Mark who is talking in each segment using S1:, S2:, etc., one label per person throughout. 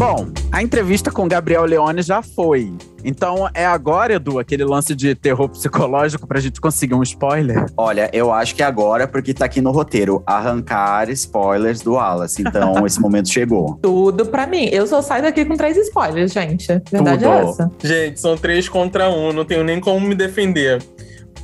S1: Bom, a entrevista com Gabriel Leone já foi. Então é agora, Edu, aquele lance de terror psicológico pra gente conseguir um spoiler?
S2: Olha, eu acho que é agora, porque tá aqui no roteiro, arrancar spoilers do Wallace. Então esse momento chegou.
S3: Tudo pra mim. Eu só saio daqui com três spoilers, gente. Verdade
S1: Tudo.
S3: é essa.
S4: Gente, são três contra um, não tenho nem como me defender.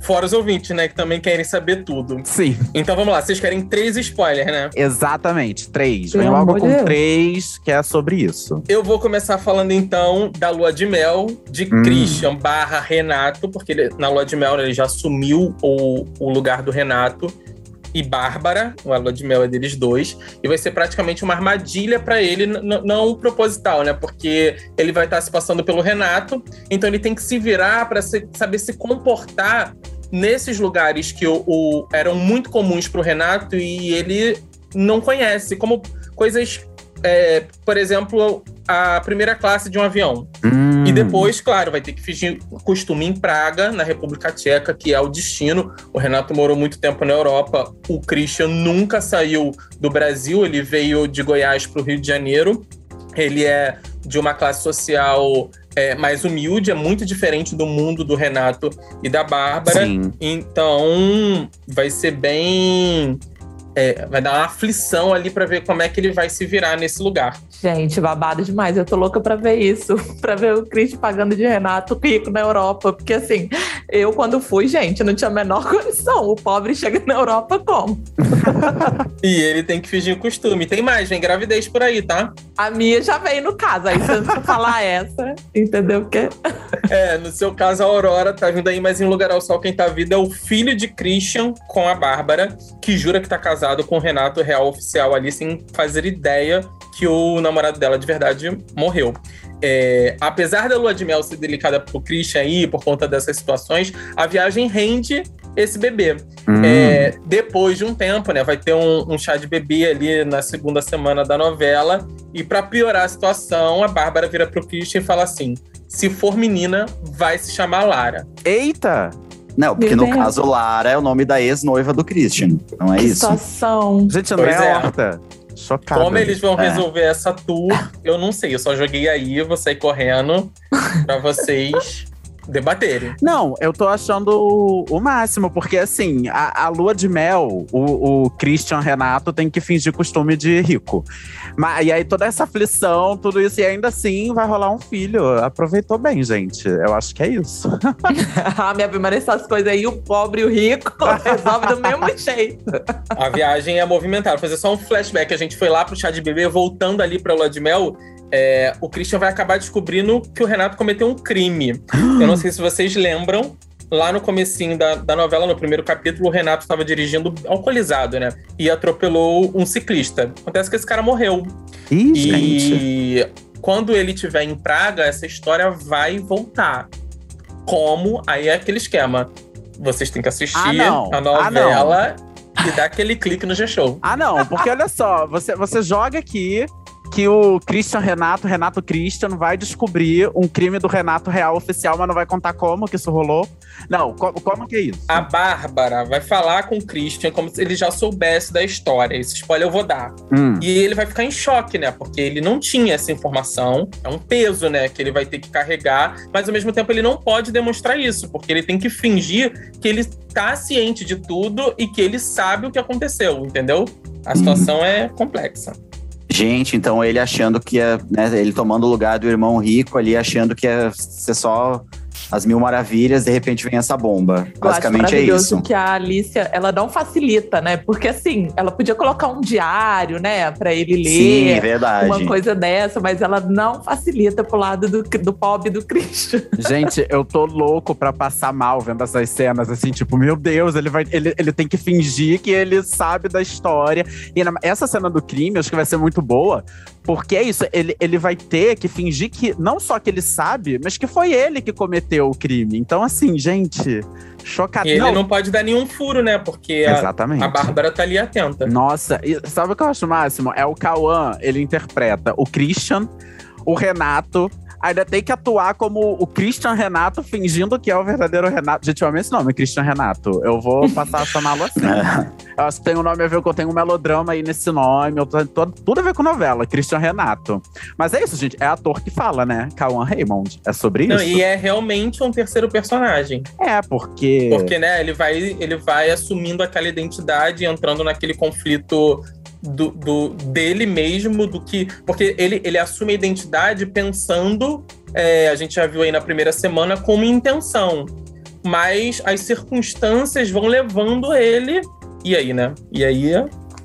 S4: Fora os ouvintes, né, que também querem saber tudo.
S1: Sim,
S4: Então vamos lá, vocês querem três spoilers, né?
S1: exatamente. Três. Vem logo com
S3: de Deus.
S1: três, que é sobre isso.
S4: Eu vou começar falando então da lua de mel de
S1: Hum.
S4: Christian barra Renato, porque ele- na lua de mel ele já assumiu o, o lugar do Renato e Bárbara, a lua de mel é deles dois, e vai ser praticamente uma armadilha pra ele, não proposital, né? Porque ele vai estar se passando pelo Renato, então ele tem que se virar para saber se comportar nesses lugares que o, o- eram muito comuns pro Renato e ele não conhece, como coisas, é, por exemplo, a primeira classe de um avião.
S1: Hum.
S4: E depois, claro, vai ter que fingir costume em Praga, na República Tcheca, que é o destino. O Renato morou muito tempo na Europa. O Christian nunca saiu do Brasil, ele veio de Goiás para o Rio de Janeiro. Ele é de uma classe social é, mais humilde, é muito diferente do mundo do Renato e da Bárbara.
S1: Sim.
S4: Então, vai ser bem. É, vai dar uma aflição ali para ver como é que ele vai se virar nesse lugar.
S3: Gente, babado demais. Eu tô louca pra ver isso. pra ver o Chris pagando de Renato rico na Europa. Porque assim, eu quando fui, gente, não tinha a menor condição. O pobre chega na Europa como?
S4: E ele tem que fingir costume. Tem mais, vem gravidez por aí, tá?
S3: A minha já veio no caso. Aí se você falar essa, entendeu? Porque
S4: É, no seu caso, a Aurora tá vindo aí, mas em lugar ao sol, quem tá vindo é o filho de Christian com a Bárbara, que jura que tá casado com o Renato Real Oficial ali, sem fazer ideia que o namorado dela de verdade morreu. É, apesar da lua de mel ser delicada pro Christian aí, por conta dessas situações, a viagem rende esse bebê.
S1: Hum.
S4: É, depois de um tempo, né, vai ter um, um chá de bebê ali na segunda semana da novela. E pra piorar a situação, a Bárbara vira pro Christian e fala assim: se for menina, vai se chamar Lara.
S1: Eita!
S2: Não, porque
S3: Meu
S2: no
S3: Deus.
S2: caso, Lara é o nome da ex-noiva do Christian. Não é
S3: que
S2: isso?
S3: situação.
S1: Gente, André
S4: Pois é.
S1: Horta. Chocada.
S4: Como eles vão
S2: É.
S4: resolver essa tour, eu não sei. Eu só joguei aí, vou sair correndo pra vocês debaterem.
S1: Não, eu tô achando o, o máximo, porque assim, a, a lua de mel, o, o Christian Renato tem que fingir costume de rico. Mas, e aí toda essa aflição, tudo isso, e ainda assim vai rolar um filho. Aproveitou bem, gente. Eu acho que é isso.
S3: a minha prima essas coisas aí, o pobre e o rico resolve do mesmo jeito.
S4: A viagem é movimentada. Vou fazer só um flashback. A gente foi lá pro chá de bebê, voltando ali pra lua de mel. É, o Christian vai acabar descobrindo que o Renato cometeu um crime. Eu não sei se vocês lembram. Lá no comecinho da, da novela, no primeiro capítulo, o Renato estava dirigindo alcoolizado, né? E atropelou um ciclista. Acontece que esse cara morreu.
S1: Ih, gente.
S4: E quando ele estiver em Praga, essa história vai voltar. Como? Aí é aquele esquema. Vocês têm que assistir
S1: Ah,
S4: a
S1: Ah,
S4: novela e dar aquele clique no G-Show.
S1: Ah, não, porque olha só, você, você joga aqui que o Christian Renato, Renato Christian, vai descobrir um crime do Renato Real oficial, mas não vai contar como que isso rolou. Não, co- como, que é isso?
S4: A Bárbara vai falar com o Christian como se ele já soubesse da história. Esse spoiler eu vou dar.
S1: Hum.
S4: E ele vai ficar em choque, né? Porque ele não tinha essa informação. É um peso, né? Que ele vai ter que carregar. Mas ao mesmo tempo ele não pode demonstrar isso. Porque ele tem que fingir que ele tá ciente de tudo e que ele sabe o que aconteceu, entendeu? A situação é complexa.
S2: Gente, então ele achando que ia, né, ele tomando o lugar do irmão rico ali, achando que ia ser só as mil maravilhas, de repente vem essa bomba.
S3: Eu
S2: Basicamente
S3: acho
S2: é isso.
S3: que a Alicia, ela não facilita, né? Porque assim, ela podia colocar um diário, né, Pra ele ler.
S2: Sim, verdade.
S3: Uma coisa dessa, mas ela não facilita pro lado do, do pobre do Christian.
S1: Gente, eu tô louco pra passar mal vendo essas cenas, assim, tipo, meu Deus, ele vai. Ele, ele tem que fingir que ele sabe da história. E na- essa cena do crime, acho que vai ser muito boa, porque é isso, ele, ele vai ter que fingir que não só que ele sabe, mas que foi ele que cometeu o crime. Então, assim, gente, chocado.
S4: E ele não, pode dar nenhum furo, né? Porque a,
S1: Exatamente.
S4: a Bárbara tá ali atenta.
S1: Nossa, e sabe o que eu acho o máximo? É o Cauã, ele interpreta o Christian, o Renato, ainda tem que atuar como o Christian Renato, fingindo que é o verdadeiro Renato. Gente, eu amo esse nome, Christian Renato. Eu vou passar a chamá-lo assim. eu acho que tem um nome a ver com eu tenho um melodrama aí nesse nome. Eu tô, tô, tudo a ver com novela, Christian Renato. Mas é isso, gente. É ator que fala, né? Cauan Raymond. É sobre
S4: Não,
S1: isso.
S4: e é realmente um terceiro personagem.
S1: É, porque.
S4: Porque, né, ele vai, ele vai assumindo aquela identidade, entrando naquele conflito do, do- dele mesmo, do que. Porque ele, ele assume a identidade pensando, é, a gente já viu aí na primeira semana, como intenção. Mas as circunstâncias vão levando ele. E aí, né? E aí.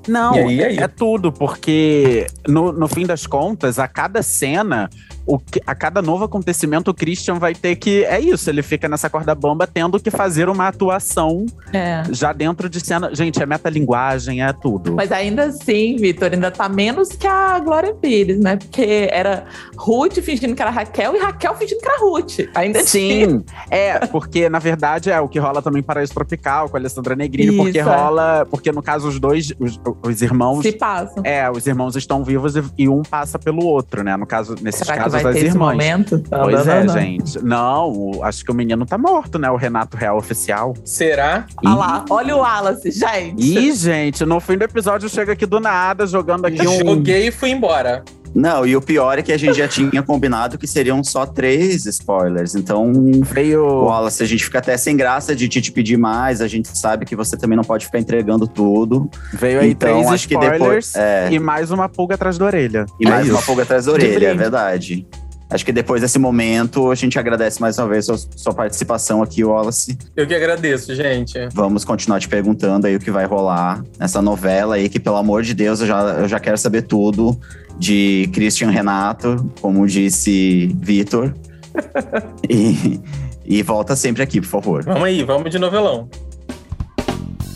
S1: Não,
S4: E aí, e aí?
S1: é tudo, porque no, no fim das contas, a cada cena, o a cada novo acontecimento, o Christian vai ter que. É isso, ele fica nessa corda bamba tendo que fazer uma atuação
S3: É.
S1: já dentro de cena. Gente, é metalinguagem, é tudo.
S3: Mas ainda assim, Vitor, ainda tá menos que a Glória Pires, né? Porque era Ruth fingindo que era Raquel e Raquel fingindo que era Ruth. Ainda tinha.
S1: Sim, é, porque na verdade é o que rola também para Paraíso Tropical com a Alessandra Negrini, porque
S3: Isso, é.
S1: rola. Porque no caso, os dois, os, os irmãos.
S3: Se passam.
S1: É, os irmãos estão vivos e, e um passa pelo outro, né? No caso, nesses casos,
S3: vai
S1: as
S3: ter esse
S1: irmãs.
S3: momento?
S1: Pois
S3: Não,
S1: é,
S3: não, não.
S1: gente. Não, o- acho que o menino tá morto, né? O Renato Real oficial.
S4: Será?
S3: Olha lá, olha o Wallace, gente.
S1: Ih, gente, no fim do episódio chega aqui do nada, jogando aqui um.
S4: Joguei e fui embora.
S2: Não, e o pior é que a gente já tinha combinado que seriam só três spoilers. Então,
S1: Veio.
S2: Wallace, a gente fica até sem graça de te, te pedir mais. A gente sabe que você também não pode ficar entregando tudo.
S1: Veio aí
S2: Então,
S1: três
S2: acho que
S1: spoilers
S2: depois- é.
S1: e mais uma pulga atrás da orelha.
S2: E
S1: É
S2: mais uma pulga atrás da orelha, é verdade. Acho que depois desse momento, a gente agradece mais uma vez sua, sua participação aqui, Wallace.
S4: Eu que agradeço, gente.
S2: Vamos continuar te perguntando aí o que vai rolar nessa novela aí, que pelo amor de Deus, eu já, eu já quero saber tudo de Christian Renato, como disse Vitor. e, e volta sempre aqui, por favor.
S4: Vamos aí, vamos de novelão.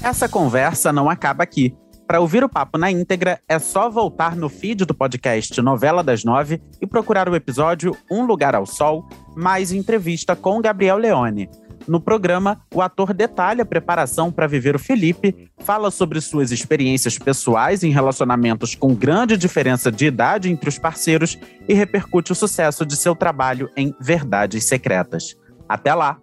S1: Essa conversa não acaba aqui. Para ouvir o papo na íntegra, é só voltar no feed do podcast Novela das Nove e procurar o episódio Um Lugar ao Sol, mais entrevista com Gabriel Leone. No programa, o ator detalha a preparação para viver o Felipe, fala sobre suas experiências pessoais em relacionamentos com grande diferença de idade entre os parceiros e repercute o sucesso de seu trabalho em Verdades Secretas. Até lá!